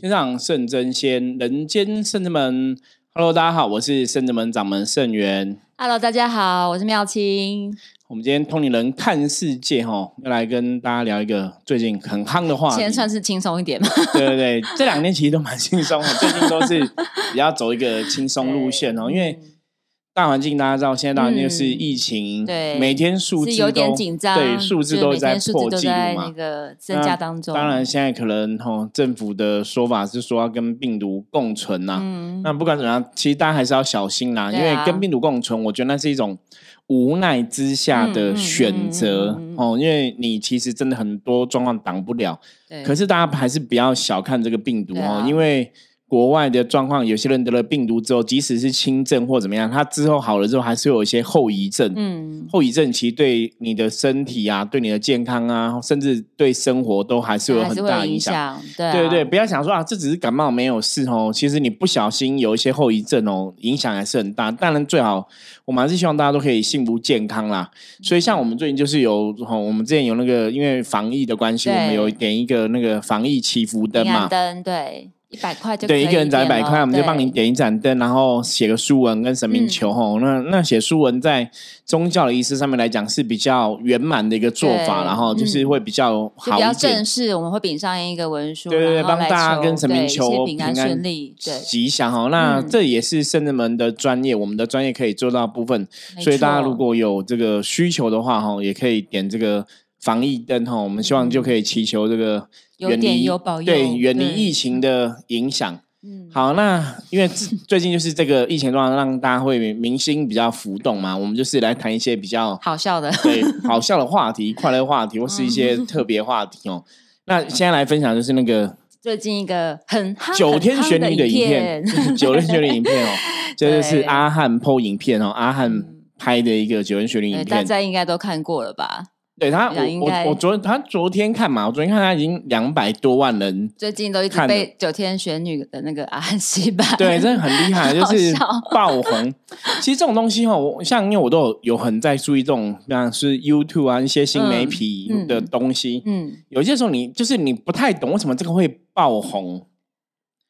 天上圣真仙，人间圣真门。Hello，大家好，我是圣真门掌门圣元。Hello，大家好，我是妙清。我们今天通灵人看世界哈，要来跟大家聊一个最近很夯的话题。今天算是轻松一点嘛？对对对，这两天其实都蛮轻松的，最近都是比较走一个轻松路线哦，因为大环境大家知道，现在大环境就是疫情，嗯对每天数字有点都紧张，对，数字都在破纪录嘛。那个增加当中。当然，现在可能吼、政府的说法是说要跟病毒共存呐、嗯，那不管怎么样，其实大家还是要小心啦，因为跟病毒共存，我觉得那是一种无奈之下的选择、哦。因为你其实真的很多状况挡不了，对。可是大家还是不要小看这个病毒哦，因为国外的状况，有些人得了病毒之后，即使是轻症或怎么样，他之后好了之后，还是有一些后遗症。嗯，后遗症其实对你的身体啊，对你的健康啊，甚至对生活都还是有很大影响。响。对啊对对，不要想说啊，这只是感冒没有事哦。其实你不小心有一些后遗症哦，影响还是很大。当然最好，我们还是希望大家都可以幸福健康啦。所以像我们最近就是有哦，我们之前有那个因为防疫的关系，我对们有点一个那个防疫祈福灯嘛。灯对，一百块就对，一个人找一百块，我们就帮你点一盏灯，然后写个书文跟神明嗯求吼。那那写书文在宗教的仪式上面来讲是比较圆满的一个做法，然后就是嗯会比较好比较正。式，我们会禀上一个文书，对对对，帮大家跟神明求平安顺利。对，吉祥哦。那嗯这也是圣人们的专业，我们的专业可以做到部分。所以大家如果有这个需求的话，哈，也可以点这个防疫灯哈。我们希望就可以祈求这个远离有保佑对远离疫情的影响。嗯，好，那因为最 最近就是这个疫情状况，让大家会明星比较浮动嘛，我们就是来谈一些比较好笑的。对 好笑的话题、快乐话题，或是一些嗯特别话题哦。那现在来分享就是那个最近一个很夯九天玄女的的影片，九天玄女影片哦，这就是对阿汉 PO 影片哦，阿汉嗯拍的一个九天玄女，影片。大家应该都看过了吧？对他，我应该我我昨他昨天看嘛，我昨天看他已经两百多万人，最近都一直被九天玄女的那个阿汉西版，对，真的很厉害，就是爆红。其实这种东西哦，我像因为我都有有很在注意这种，像是 YouTube 啊一些新媒体的东西，嗯，有些时候你就是你不太懂为什么这个会爆红。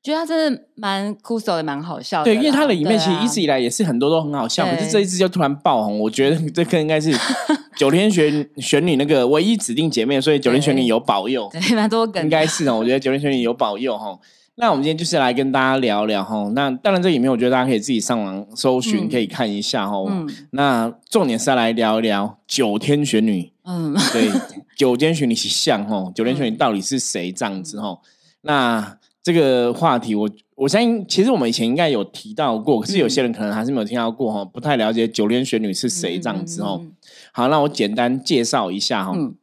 觉得他真的蛮酷手的，蛮好笑的。对，因为他的里面其实一直以来也是很多都很好笑，可是对这一次就突然爆红，我觉得这个应该是 九天玄玄女那个唯一指定姐妹，所以九天玄女有保佑，对蛮多梗应，该是哦。我觉得九天玄女有保佑哈。那我们今天就是来跟大家聊聊哈。那当然，这里面我觉得大家可以自己上网搜寻，嗯可以看一下哈。嗯那重点是要来聊一聊九天玄女，嗯，对，九天玄女是像哈，九天玄女到底是谁这样子哈？那这个话题我我相信，其实我们以前应该有提到过，可是有些人可能还是没有听到过哈，不太了解九天玄女是谁这样子哦。嗯好，那我简单介绍一下哈。嗯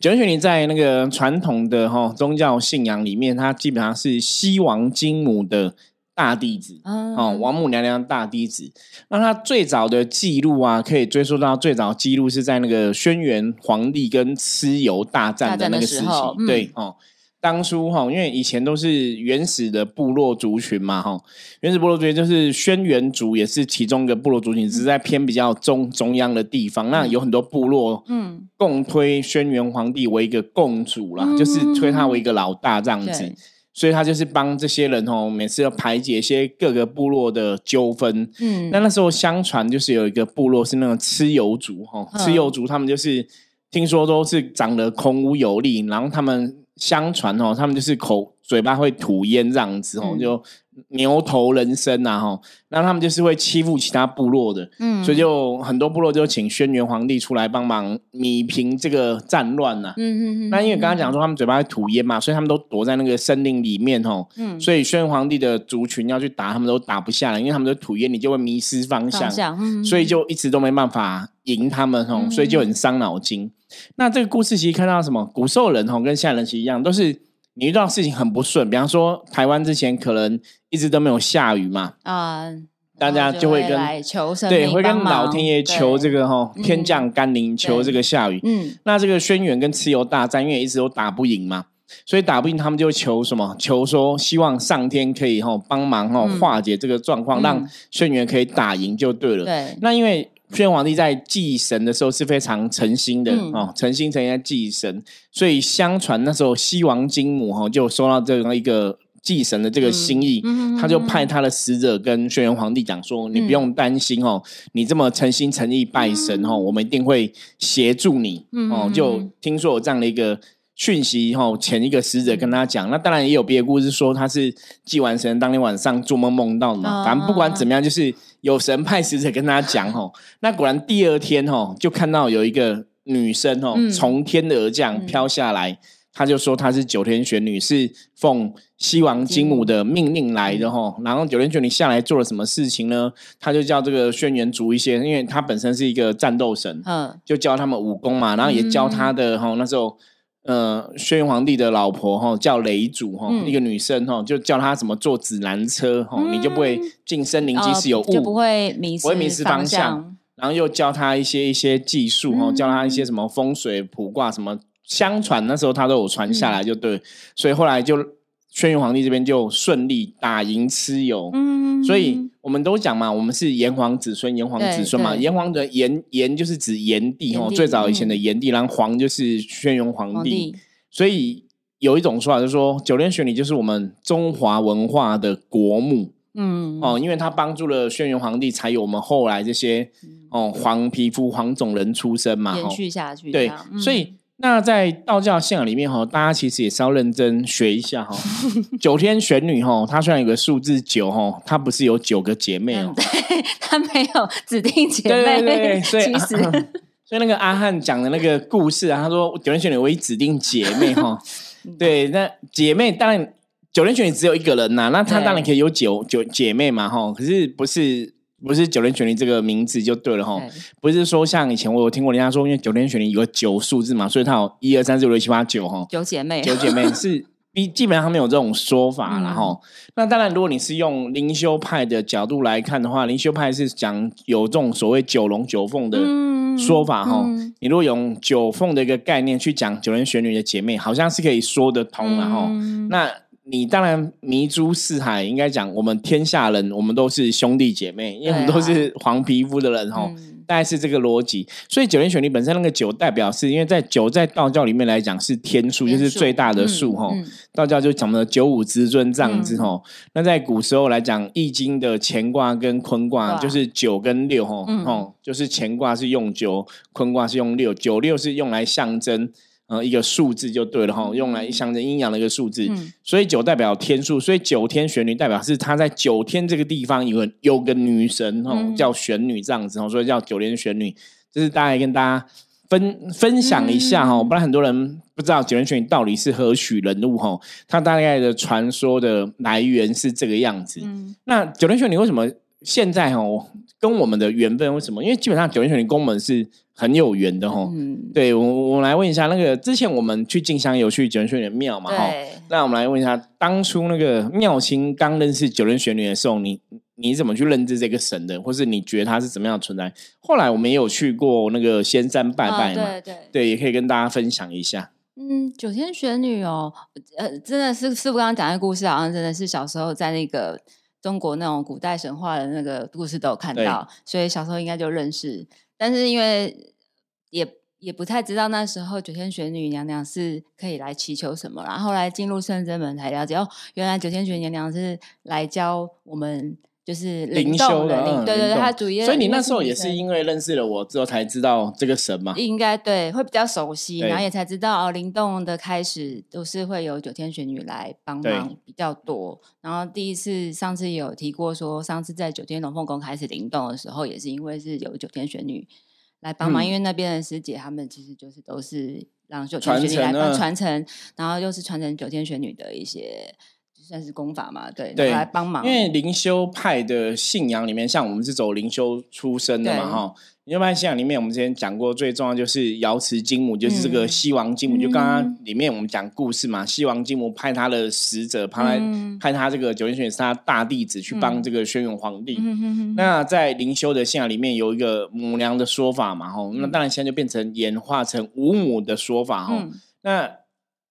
九天玄女在那个传统的哈宗教信仰里面，它基本上是西王金母的大弟子。嗯哦，王母娘娘大弟子。那他最早的记录啊，可以追溯到最早记录是在那个轩辕皇帝跟蚩尤大战的那个时期。对哦，当初哈、因为以前都是原始的部落族群嘛哈、原始部落族群就是轩辕族，也是其中一个部落族群，只是在偏比较中中央的地方。那有很多部落嗯共推轩辕皇帝为一个共主啦，嗯就是推他为一个老大这样子。所以他就是帮这些人哦，每次要排解一些各个部落的纠纷。嗯，那那时候相传就是有一个部落是那种蚩尤族哈，嗯蚩尤族他们就是听说都是长得孔武有力，然后他们相传哦，他们就是口嘴巴会吐烟这样子哦，嗯。就牛头人身啊哈，那他们就是会欺负其他部落的，嗯。所以就很多部落就请轩辕皇帝出来帮忙弭平这个战乱呐、嗯嗯嗯，那因为刚刚讲说他们嘴巴会吐烟嘛，所以他们都躲在那个森林里面哦。嗯。所以轩辕皇帝的族群要去打，他们都打不下来，因为他们都吐烟，你就会迷失方向，方向，嗯。所以就一直都没办法赢他们哦，嗯。所以就很伤脑筋。那这个故事其实看到什么？古兽人吼跟现在人其实一样，都是你遇到事情很不顺，比方说台湾之前可能一直都没有下雨嘛，啊，大家就会跟来求神对，会跟老天爷求这，个哈嗯天降甘霖，求这个下雨。嗯那这个轩辕跟蚩尤大战，因为一直都打不赢嘛，所以打不赢，他们就求什么？求说希望上天可以哈帮忙哈嗯化解这个状况，嗯让轩辕可以打赢就对了。对，那因为宣元皇帝在祭神的时候是非常诚心的、嗯。哦，诚心诚意在祭神，所以相传那时候西王金母哈、哦、就收到这样一个祭神的这个心意，嗯他就派他的使者跟轩辕皇帝讲说：“你不用担心哦，你这么诚心诚意拜神哦，我们一定会协助你嗯哦。”就听说有这样的一个讯息哈，前一个使者跟他讲，那当然也有别的故事说他是祭完神当天晚上做梦梦到的嘛。哦反正不管怎么样，就是有神派使者跟他讲哦。那果然第二天哦，就看到有一个女生哦嗯从天而降飘下来。他就说她是九天玄女，是奉西王金母的命令来的哈。然后九天玄女下来做了什么事情呢？他就叫这个轩辕族一些，因为他本身是一个战斗神，嗯就教他们武功嘛，然后也教他的哈、那时候。呃，轩辕皇帝的老婆哈叫雷祖哈，嗯。一个女生哈，就教他怎么坐指南车哈，嗯。你就不会进森林，即哦使有雾，就不会迷失不会迷失方向。向。然后又教他一些一些技术哈、嗯。教他一些什么风水卜卦什么，相传那时候他都有传下来，就对，所以后来就轩辕皇帝这边就顺利打赢蚩尤。嗯所以我们都讲嘛，我们是炎黄子孙，炎黄子孙嘛。炎黄的炎炎就是指炎帝哦，最早以前的嗯炎帝，然后黄就是轩辕皇帝。所以有一种说法就是说，九天玄女就是我们中华文化的国母。嗯哦，因为他帮助了轩辕皇帝，才有我们后来这些哦黄皮肤、黄种人出生嘛。延哦续下去对，嗯所以那在道教信仰里面哈，大家其实也是要认真学一下哈。九天玄女哈，她虽然有个数字九哈，她不是有九个姐妹哦嗯。对，她没有指定姐妹，对对对，所以其实 所以那个阿汉讲的那个故事啊，他说九天玄女唯一指定姐妹哈。嗯对，那姐妹当然九天玄女只有一个人呐、那她对当然可以有九九姐妹嘛哈。可是不是不是九天玄女这个名字就对了哈。不是说像以前我有听过人家说，因为九天玄女有个九数字嘛，所以它有一二三四五六七八九哈，九姐妹，九姐妹 是基基本上没有这种说法啦。嗯哈、那当然，如果你是用灵修派的角度来看的话，灵修派是讲有这种所谓九龙九凤的嗯说法哈、嗯你如果用九凤的一个概念去讲九天玄女的姐妹，好像是可以说得通了哈。嗯那你当然迷诸四海，应该讲我们天下人，我们都是兄弟姐妹，因为我们都是黄皮肤的人哈。嗯。大概是这个逻辑，所以九天玄女本身那个九代表是因为在九在道教里面来讲是天数，就是最大的数哈、道教就讲的九五之尊这样子嗯。哈。那在古时候来讲，易经的乾卦跟坤卦就是九跟六哈，嗯。哦，就是乾卦是用九，坤卦是用六，九六是用来象征呃一个数字就对了哈，用来象征阴阳的一个数字。嗯所以九代表天数，所以九天玄女代表是她在九天这个地方有个有个女神哦，嗯叫玄女这样子哦，所以叫九天玄女。这是大概跟大家分分享一下哈、嗯不然很多人不知道九天玄女到底是何许人物哈。它大概的传说的来源是这个样子。嗯那九天玄女为什么现在哦跟我们的缘分为什么？因为基本上九天玄女跟我们是很有缘的哈。嗯，对我，我来问一下，那个之前我们去进香有去九天玄女庙嘛？哈，那我们来问一下，当初那个妙清刚认识九天玄女的时候，你你怎么去认知这个神的，或是你觉得它是怎么样的存在？后来我们也有去过那个仙山拜拜嘛，啊对对。对，也可以跟大家分享一下。嗯，九天玄女哦，呃，真的是师傅刚刚讲的故事，好像真的是小时候在那个中国那种古代神话的那个故事都有看到，所以小时候应该就认识。但是因为也也不太知道那时候九天玄女娘娘是可以来祈求什么，然后后来进入圣真门才了解，哦，原来九天玄女娘娘是来教我们就是灵动修的，灵对对对，嗯灵动她主业。所以你那时候也是因为认识了我之后才知道这个神嘛？应该对，会比较熟悉，然后也才知道哦，灵动的开始都是会有九天玄女来帮忙比较多。然后第一次上次有提过说，上次在九天龙凤宫开始灵动的时候，也是因为是有九天玄女来帮忙，嗯因为那边的师姐他们其实就是都是让九传天玄女来帮传承，然后又是传承九天玄女的一些算是功法嘛，对，对来帮忙，因为灵修派的信仰里面，像我们是走灵修出身的嘛，对哈。灵修派信仰里面，我们之前讲过，最重要就是瑶池金母，就是这个嗯西王金母。就刚刚嗯里面我们讲故事嘛，西王金母派他的使者，派他、嗯派他这个九天玄女是他大弟子去帮嗯这个轩辕皇帝。那在灵修的信仰里面有一个母娘的说法嘛，吼，那嗯当然现在就变成演化成五母的说法，吼。嗯那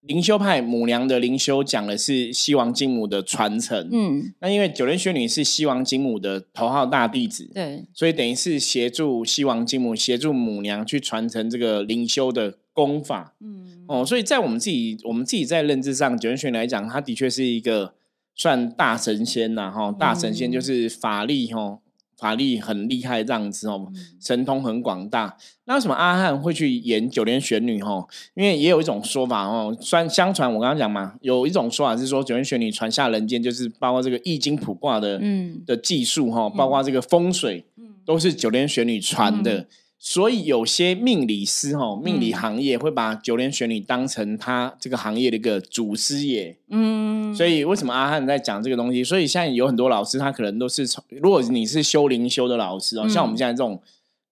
灵修派母娘的灵修讲的是西王金母的传承，嗯，那因为九莲玄女是西王金母的头号大弟子，对，所以等于是协助西王金母协助母娘去传承这个灵修的功法。嗯，哦，所以在我们自己我们自己在认知上，九天玄女来讲，她的确是一个算大神仙呐，哈，大神仙就是法力哈，法力很厉害这样子哦，神通很广大。那为什么阿汉会去演九天玄女哦？因为也有一种说法哦，算相传我刚刚讲嘛，有一种说法是说九天玄女传下人间，就是包括这个易经卜卦的嗯的技术哈，包括这个风水，都是九天玄女传的。所以有些命理师哈，命理行业会把九连玄女当成他这个行业的一个祖师爷。嗯，所以为什么阿汉在讲这个东西？所以现在有很多老师，他可能都是从，如果你是修灵修的老师哦，像我们现在这种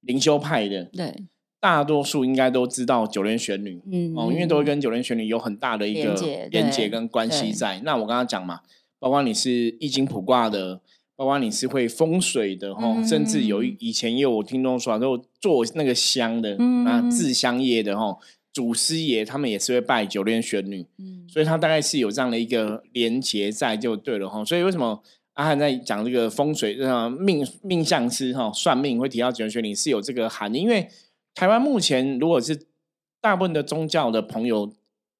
灵修派的，对，大多数应该都知道九连玄女。嗯，哦，因为都会跟九连玄女有很大的一个连接跟关系在。那我刚刚讲嘛，包括你是易经卜卦的，包括你是会风水的哈，甚至有以前也有我听众说，就做那个香的，那嗯制香业的哈，祖师爷他们也是会拜九天玄女，嗯所以他大概是有这样的一个连结在就对了哈。所以为什么？阿汉在讲这个风水，呃，命命相师哈，算命会提到九天玄女是有这个含义，因为台湾目前如果是大部分的宗教的朋友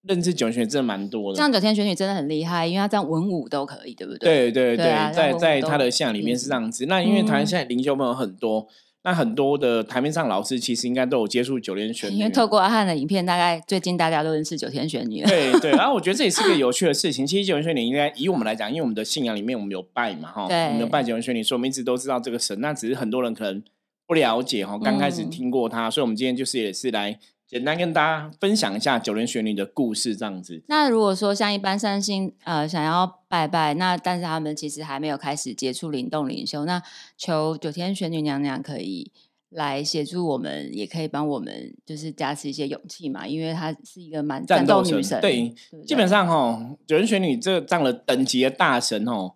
认识九天玄女真的蛮多的，这样九天玄女真的很厉害，因为她这样文武都可以，对不对对？对对啊在在他的信仰里面是这样子。那因为台湾嗯现在灵修朋友很多，那很多的台面上老师其实应该都有接触九天玄女因为。透过阿汉的影片，大概最近大家都认识九天玄女了。对对，然后我觉得这也是个有趣的事情。其实九天玄女应该以我们来讲，因为我们的信仰里面我们有拜嘛，哈，对我们有拜九天玄女，所以我们一直都知道这个神。那只是很多人可能不了解哈，刚开始嗯听过他，所以我们今天就是也是来简单跟大家分享一下九天玄女的故事，这样子。那如果说像一般三星呃想要拜拜，那但是他们其实还没有开始接触灵动灵修，那求九天玄女娘娘可以来协助我们，也可以帮我们就是加持一些勇气嘛，因为她是一个蛮战斗女神，对基本上哈，九天玄女这这样的等级的大神哦，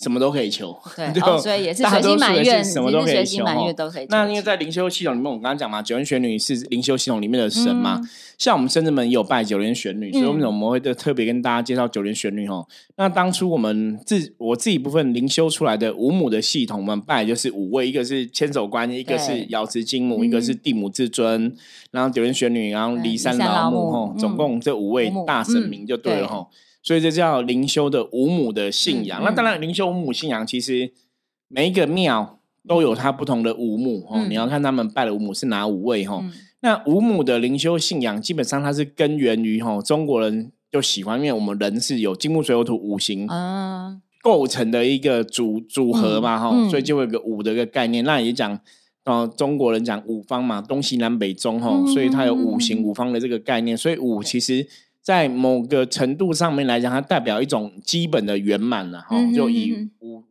什么都可以求。对，就哦，所以也是随大多数也是心满愿，什么都可以求哦满愿都可以求那。因为在灵修系统里面，我刚刚讲嘛，九天玄女是灵修系统里面的神嘛。嗯像我们深圳门也有拜九天玄女，所以为什么嗯我们会特特别跟大家介绍九天玄女哦？那当初我们自我自己部分灵修出来的五母的系统，我们拜就是五位，一个是千手观音，一个是瑶池金母，嗯一个是地母至尊，然后九天玄女，然后骊山山老老母母吼，总嗯共这五位大神嗯明就对了对吼。所以这叫灵修的五母的信仰。嗯那当然，灵修五母信仰其实每一个庙都有它不同的五母哦。嗯你要看他们拜的五母是哪五位哈。嗯那五母的灵修信仰，基本上它是根源于哈中国人就喜欢，因为我们人是有金木水火土五行啊，构成的一个组组合嘛哈、嗯所以就会有个五的一个概念。那也讲。呃，中国人讲五方嘛，东西南北中哈，嗯所以它有五行五方的这个概念。所以五其实，在某个程度上面来讲，它代表一种基本的圆满了哈。嗯就以五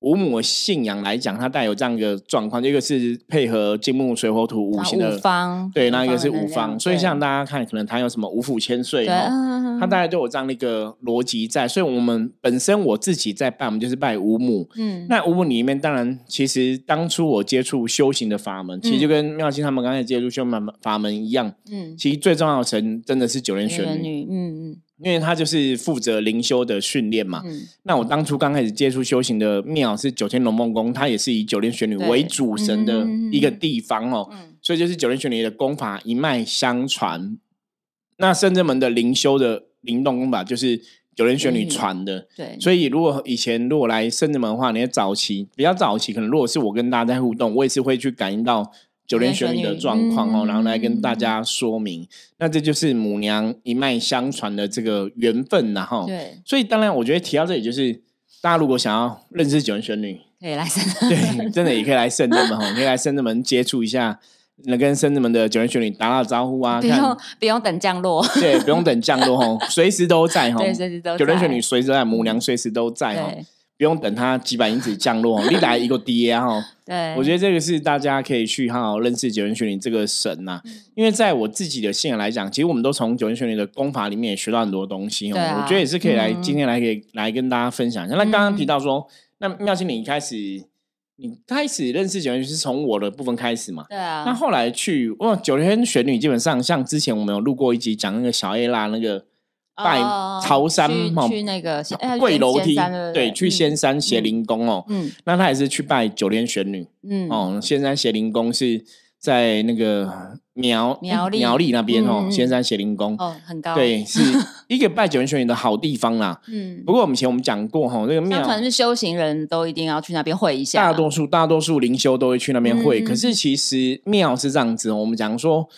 五母的信仰来讲，它带有这样一个状况，一个是配合金木水火土五行的五方对，那一个是五方，所以像大家看，可能它有什么五府千岁对，哈，嗯它大概都有这样的一个逻辑在。所以我们本身我自己在拜，我们就是拜五母。嗯那五母里面，当然，其实当初我接触修行的法门，其实就嗯跟妙心他们刚才接触修门法门一样，嗯，其实最重要的神真的是九天玄女，嗯嗯因为他就是负责灵修的训练嘛。嗯，那我当初刚开始接触修行的庙是九天龙梦宫，它也是以九天玄女对为主神的嗯一个地方哦。嗯所以就是九天玄女的功法一脉相传。那深圳门的灵修的灵动功法就是九天玄女传的。对，所以如果以前如果来深圳门的话，你的早期比较早期，可能如果是我跟大家在互动，我也是会去感应到九连玄女的状况哦，嗯然后来跟大家说明。那这就是母娘一脉相传的这个缘分然后。对，所以当然，我觉得提到这里，就是大家如果想要认识九连玄女，可以来圣。对，真的也可以来深圳门哈，可以来深圳门接触一下，能跟深圳门的九天玄女打打招呼啊，不用不用等降落，对，不用等降落哈，随时都在哈，对，随时都在。九天玄女随时在，母娘随时都在哈，对不用等它几百英尺降落，你来一个跌哈。对，我觉得这个是大家可以去好好认识九天玄女这个神呐、嗯因为在我自己的信仰来讲，其实我们都从九天玄女的功法里面也学到很多东西哦。对啊我觉得也是可以来、嗯今天来给来跟大家分享一下。那刚刚提到说，那妙心你一开始你开始认识九天玄女是从我的部分开始嘛？对啊，那后来去哇，九天玄女基本上像之前我们有录过一集讲那个小 A 啦，那个拜哦朝山去哦去那个哎跪楼梯，对对，去仙山邪灵宫哦。嗯。那他也是去拜九天玄女。嗯。哦。仙山邪灵宫是在那个苗苗栗。苗栗那边哦仙山邪灵宫。哦很高。对，是 一个拜九天玄女的好地方啦。嗯。不过我们以前我们讲过哈，那个庙相传是修行人都一定要去那边会一下，大多数大多数灵修都会去那边会，可是其实庙是这样子哦，我们讲说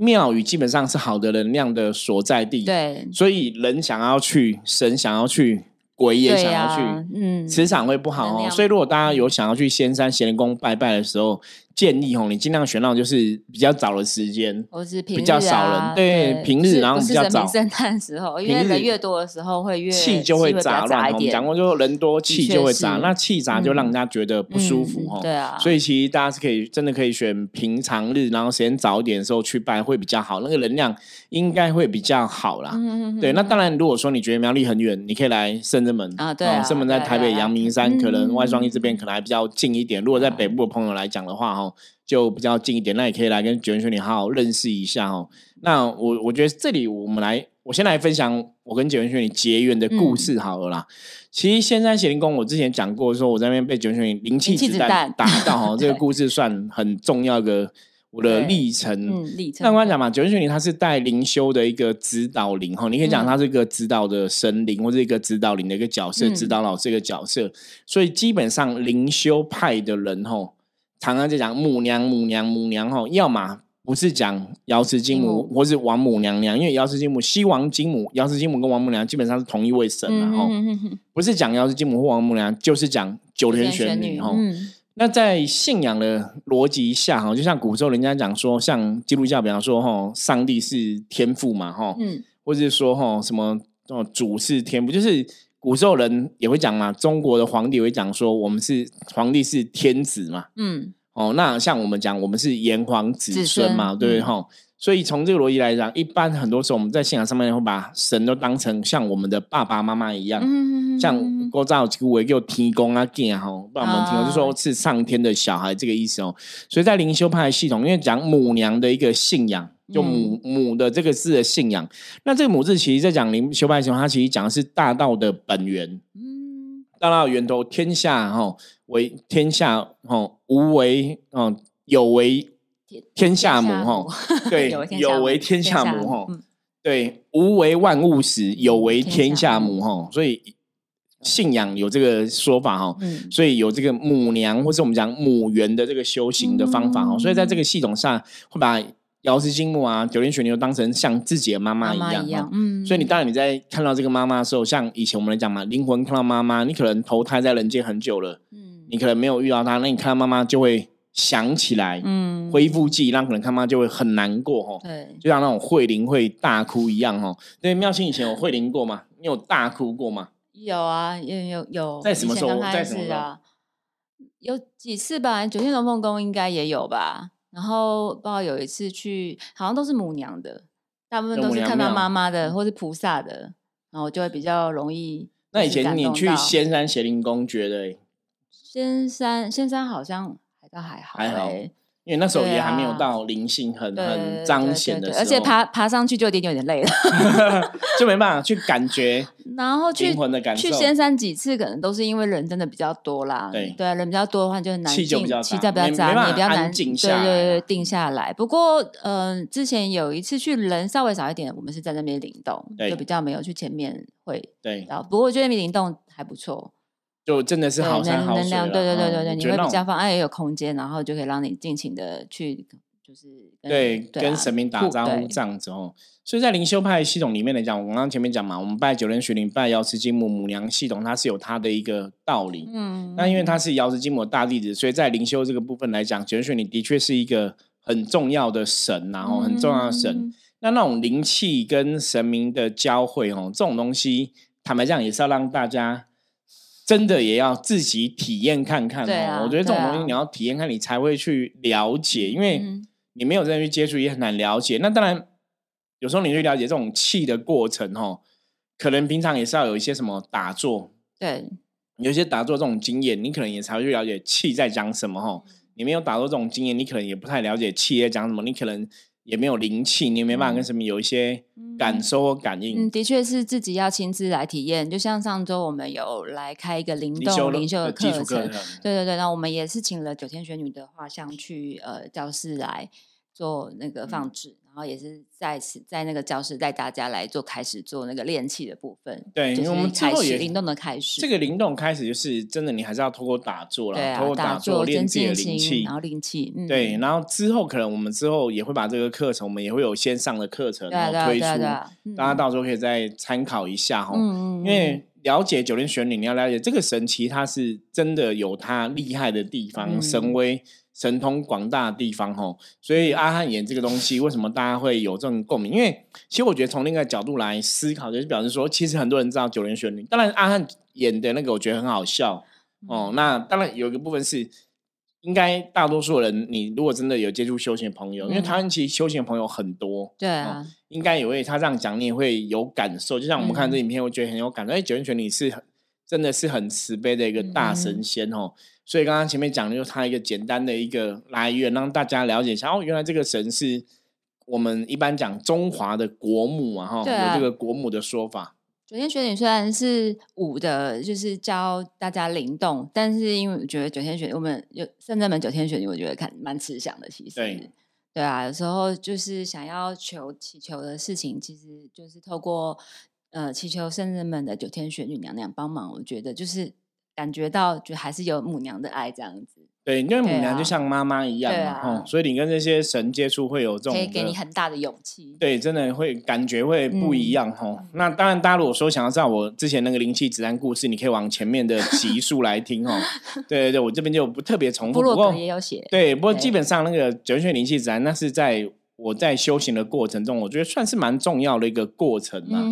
庙宇基本上是好的能量的所在地，，对。所以人想要去，神想要去，鬼也想要去，呀嗯。磁场会不好哦。所以如果大家有想要去仙山贤灵宫拜拜的时候，建议哦，你尽量选到就是比较早的时间。或是平比较日少人啊对平日然后比较早圣诞时候，因为人越多的时候会越气就会杂乱，我们讲过，就人多气就会杂，那气杂就让人家觉得不舒服哦。嗯对啊，所以其实大家是可以真的可以选平常日，然后时间早一点的时候去拜会比较好，那个能量应该会比较好啦。嗯对，那当然，如果说你觉得苗栗很远，你可以来圣真门啊对啊哦圣门在台北阳明山，可能嗯外双一这边可能还比较近一点。如果在北部的朋友来讲的话，哈，就比较近一点，那也可以来跟九元玄女好好认识一下哦。那我我觉得这里我们来，我先来分享我跟九元玄女结缘的故事好了啦。其实仙山邪灵宫，我之前讲过，说我在那边被九元玄女灵气子弹打到哈，这个故事算很重要的我的对历程。嗯历程那我刚才讲嘛，九天玄女她是带灵修的一个指导灵哈，你可以讲嗯她是一个指导的神灵，或者一个指导灵的一个角色，嗯指导老师一个角色。所以基本上灵修派的人吼，常常在讲母娘、母娘、母娘吼，要么不是讲瑶池金母或是王母娘娘，因为瑶池金母、西王金母、瑶池金母跟王母娘基本上是同一位神然后、嗯嗯嗯不是讲瑶池金母或王母娘，就是讲九天玄女吼。嗯。那在信仰的逻辑下，哈，就像古时候人家讲说，像基督教，比方说，哈，上帝是天父嘛，哈，嗯。或者是说，哈，什么哦，主是天父，就是古时候人也会讲嘛，中国的皇帝也会讲说，我们是皇帝是天子嘛，嗯。哦，那像我们讲，我们是炎黄子子孙嘛，孙对不对？嗯哈、所以从这个逻辑来讲，一般很多时候我们在信仰上面会把神都当成像我们的爸爸妈妈一样，嗯像郭照几个给我提供啊见哈，不然我们听过就说啊是上天的小孩这个意思哦。所以在灵修派的系统，因为讲母娘的一个信仰，就母、母的这个字的信仰，那这个母字其实在讲灵修派系统，它其实讲的是大道的本源，嗯。大道的源头，天下哈为天下哈无为哦有为天下母哈，对有为天下母哈。嗯。对，无为万物始，有为天天下下母。哈，所以信仰有这个说法哈，嗯。所以有这个母娘或是我们讲母源的这个修行的方法哈，嗯。所以在这个系统上会把瑶池金木啊、九天玄女都当成像自己的妈妈妈一样嗯，所以你当然你在看到这个妈妈的时候，像以前我们来讲嘛，灵魂看到妈妈，你可能投胎在人间很久了，嗯你可能没有遇到她，那你看到妈妈就会想起来，嗯恢复记忆，让可能看妈妈就会很难过哈。对就像那种慧灵会大哭一样哦。对，妙清以前有慧灵过吗？你有大哭过吗？有啊，有有有，在什么时候在什么时候有几次吧，九天龙凤宫应该也有吧。然后不知道有一次去，好像都是母娘的，大部分都是看到庙妈妈的或是菩萨的，然后就会比较容易。那以前你去仙山邪灵宫，觉得欸仙山，仙山好像还倒还好、还好欸，因为那时候也还没有啊到灵性很对很彰显的时候，而且爬爬上去就有点有点累了。就没办法去感觉 然后去灵魂的感受去仙山几次，可能都是因为人真的比较多啦。对对啊，人比较多的话，就很难气就比较气杂在比较杂，也比较难静下对对对啊定下来。不过，嗯、之前有一次去人稍微少一点，我们是在那边灵动，对就比较没有去前面会对，然后。不过我觉得那边灵动还不错，就真的是好山好水能能量，对对对嗯对对，你会比较放，哎也有空间，然后就可以让你尽情的去，就是对，跟神明打招呼这样子哦。所以在灵修派系统里面来讲，我刚刚前面讲嘛，我们拜九人玄灵、拜瑶池金母母娘系统，它是有它的一个道理。嗯，那因为它是瑶池金母的大弟子，所以在灵修这个部分来讲，九人玄灵的确是一个很重要的神、然后很重要的神。嗯那那种灵气跟神明的交汇，哦，这种东西，坦白讲也是要让大家真的也要自己体验看看哦。我觉得这种东西你要体验看，你才会去了解，因为嗯你没有真的去接触，也很难了解。那当然，有时候你去了解这种气的过程，哦，可能平常也是要有一些什么打坐，对，有一些打坐这种经验，你可能也才会去了解气在讲什么哈。嗯你没有打坐这种经验，你可能也不太了解气在讲什么。你可能也没有灵气，你也没办法跟神明有一些感受或感应。嗯，的确是自己要亲自来体验。就像上周我们有来开一个灵动灵修的课程，对对对，那我们也是请了九天玄女的画像去呃教室来做那个放置。然后也是在此在那个教室带大家来做开始做那个练气的部分，对，因为我们开始灵动的开始，这个灵动开始就是真的，你还是要通过打坐了，通过打坐练自己的灵气，然后灵气，对，然后之后可能我们之后也会把这个课程，我们也会有线上的课程然后推出，大家到时候可以再参考一下哈，因为了解九天玄女，你要了解这个神奇，它是真的有它厉害的地方，神威。神通广大的地方吼，所以阿汉演这个东西，为什么大家会有这种共鸣？因为其实我觉得从另一个角度来思考，就是表示说，其实很多人知道九连玄女。当然，阿汉演的那个我觉得很好笑哦。那当然有一个部分是，应该大多数人，你如果真的有接触修行的朋友，因为台湾其实修行的朋友很多，对啊，应该也会他这样讲，你也会有感受。就像我们看这影片，我觉得很有感受。哎，九连玄女是很真的是很慈悲的一个大神仙哦。所以刚刚前面讲的就是他一个简单的一个来源，让大家了解一下哦，原来这个神是我们一般讲中华的国母啊，哈，有这个国母的说法。九天玄女虽然是武的，就是教大家灵动，但是因为我觉得九天玄女，我们有圣真门九天玄女，我觉得看蛮慈祥的，其实对对啊，有时候就是想要求祈求的事情，其实就是透过呃祈求圣人们的九天玄女娘娘帮忙，我觉得就是。感觉到就还是有母娘的爱这样子，对，因为母娘就像妈妈一样嘛，所以你跟这些神接触会有这种，可以给你很大的勇气。对，真的会感觉会不一样哈。那当然，大家如果说想要知道我之前那个灵气子弹故事，你可以往前面的集 数来听哦。对对对，我这边就不特别重复，不过也有写。对，不过基本上那个九泉灵气子弹，那是在。我在修行的过程中，我觉得算是蛮重要的一个过程嘛，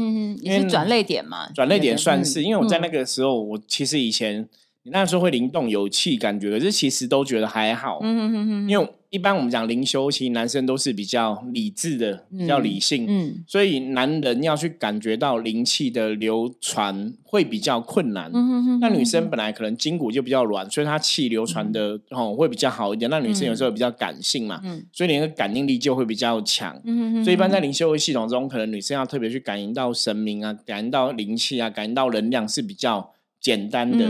也是转泪点嘛。转泪点算是，因为我在那个时候，我其实以前。你那时候会灵动有气感觉，可是其实都觉得还好。嗯嗯嗯因为一般我们讲灵修，其实男生都是比较理智的，比较理性。嗯。所以男人要去感觉到灵气的流传会比较困难。嗯那女生本来可能筋骨就比较软，所以她气流传的哦会比较好一点。那女生有时候比较感性嘛，嗯。所以你的感应力就会比较强。嗯所以一般在灵修的系统中，可能女生要特别去感应到神明啊，感应到灵气啊，感应到能量是比较简单的。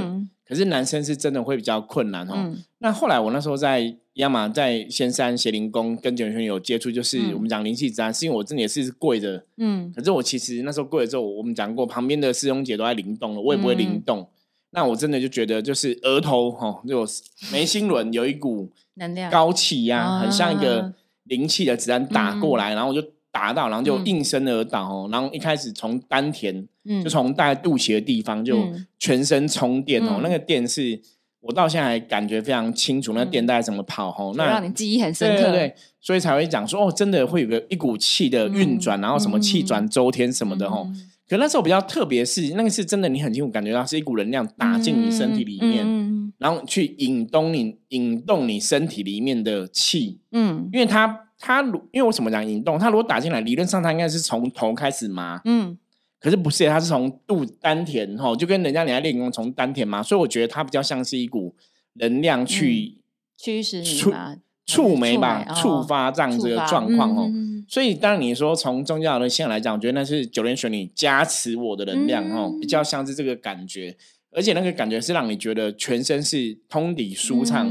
可是男生是真的会比较困难哦。那后来我那时候在亚马在仙山邪灵宫跟九泉有接触，就是我们讲灵气之安，是因为我真的也是跪着。嗯。可是我其实那时候跪了之后，我们讲过旁边的师兄姐都在灵动了，我也不会灵动。那我真的就觉得，就是额头哈，就眉心轮有一股能量高气压，很像一个灵气的子弹打过来，然后我就。达到，然后就应声而倒哦。然后一开始从丹田，就从大概肚脐的地方就全身充电哦。那个电是我到现在感觉非常清楚，那电带怎么跑哦？那让你记忆很深刻，对，所以才会讲说哦，真的会有个一股气的运转，然后什么气转周天什么的哦。可那时候比较特别是那个是真的，你很清楚感觉到是一股能量打进你身体里面，然后去引动你引动你身体里面的气，嗯，因为它。他如因为我怎么讲引动，他如果打进来，理论上他应该是从头开始麻，嗯，可是不是，他是从肚丹田哈，就跟人家人家练功从丹田嘛，所以我觉得他比较像是一股能量去驱使你触媒吧，触发这样子的状况哦。所以当然你说从宗教的线来讲，我觉得那是九连玄女加持我的能量哦，比较像是这个感觉。而且那个感觉是让你觉得全身是通体舒畅，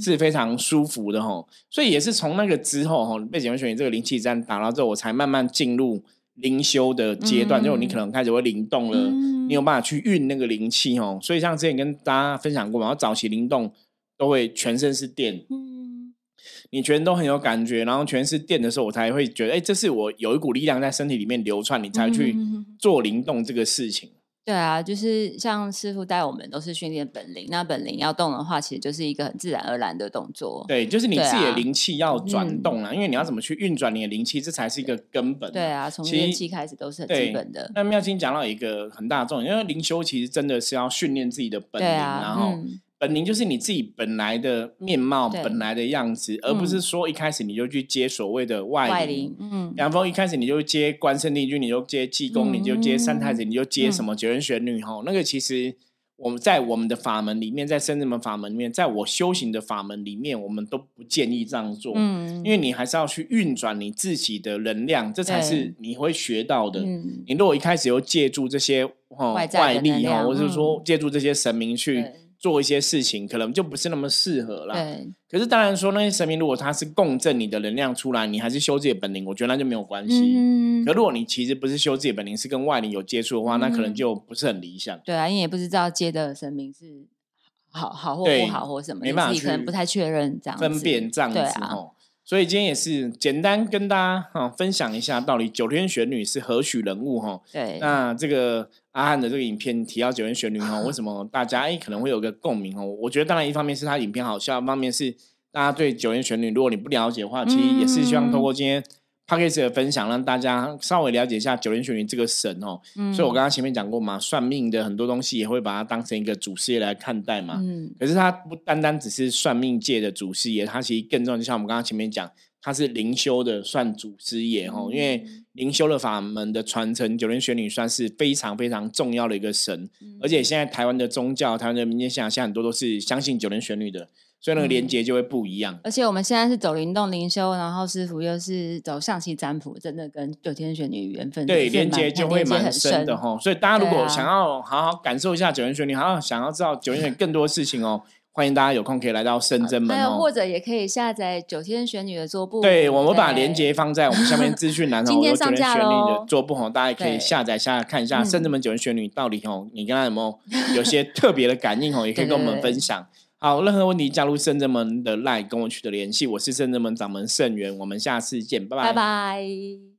是非常舒服的吼。所以也是从那个之后吼，被姐妹选这个灵气站打到之后，我才慢慢进入灵修的阶段。就你可能开始会灵动了，你有办法去运那个灵气吼。所以像之前跟大家分享过嘛，然后早期灵动都会全身是电，你全都很有感觉，然后全是电的时候，我才会觉得，哎，这是我有一股力量在身体里面流窜，你才去做灵动这个事情。对啊，就是像师傅带我们都是训练本领，那本领要动的话，其实就是一个很自然而然的动作。对，就是你自己的灵气要转动啊，因为你要怎么去运转你的灵气，这才是一个根本。对啊，从元气开始都是很基本的。那妙清讲到一个很大的重点，因为灵修其实真的是要训练自己的本领，然后。本灵就是你自己本来的面貌，本来的样子，而不是说一开始你就去接所谓的外灵。嗯，杨峰一开始你就接关圣帝君，你就接济公，你就接三太子，你就接什么九人玄女哈？那个其实我们在我们的法门里面，在深圳门法门里面，在我修行的法门里面，我们都不建议这样做，嗯，因为你还是要去运转你自己的能量，这才是对你会学到的。嗯你如果一开始又借助这些哦外在的外力哈，能量或者是说嗯借助这些神明去对做一些事情，可能就不是那么适合啦。对，可是当然说那些神明如果他是共振你的能量出来，你还是修自己的本领，我觉得那就没有关系。嗯可如果你其实不是修自己的本领，是跟外灵有接触的话，那可能嗯就不是很理想。对啊，因为也不知道接的神明是好好或不好或什么，没办法你可能不太确认这样分辨这样子对啊，哦。所以今天也是简单跟大家哈、分享一下，到底九天玄女是何许人物哈、对，那这个阿汉的这个影片提到九天玄女哈，为什么大家哎可能会有个共鸣哦？我觉得当然一方面是他影片好笑，一方面是大家对九天玄女，如果你不了解的话，其实也是希望通过今天 p a c k a g e 的分享，让大家稍微了解一下九天玄女这个神哦。嗯所以我刚刚前面讲过嘛，算命的很多东西也会把它当成一个祖师爷来看待嘛。嗯可是它不单单只是算命界的祖师爷，它其实更重要。就像我们刚刚前面讲，它是灵修的算祖师爷哦，因为灵修的法门的传承，九天玄女算是非常非常重要的一个神。而且现在台湾的宗教、台湾的民间信仰，现在很多都是相信九天玄女的，所以那个连接就会不一样。而且我们现在是走灵动灵修，然后师傅又是走象棋占卜，真的跟九天玄女缘分对，连接就会蛮深的哈。所以大家如果想要好好感受一下九天玄女，好好想要知道九天玄女更多事情哦，欢迎大家有空可以来到深圳门哦还有或。者也可以下载九天玄女的桌布，对，我们把对链接放在我们下面 资讯栏哦，今天九天上架玄女的桌布哦，大家也可以下载下来看一下嗯深圳门九天玄女到底哦，你跟他有没有有些 特别的感应哦，也可以跟我们对对对分享。好，任何问题加入深圳门的 line 跟我取得联系，我是深圳门掌门盛元，我们下次见，拜拜拜。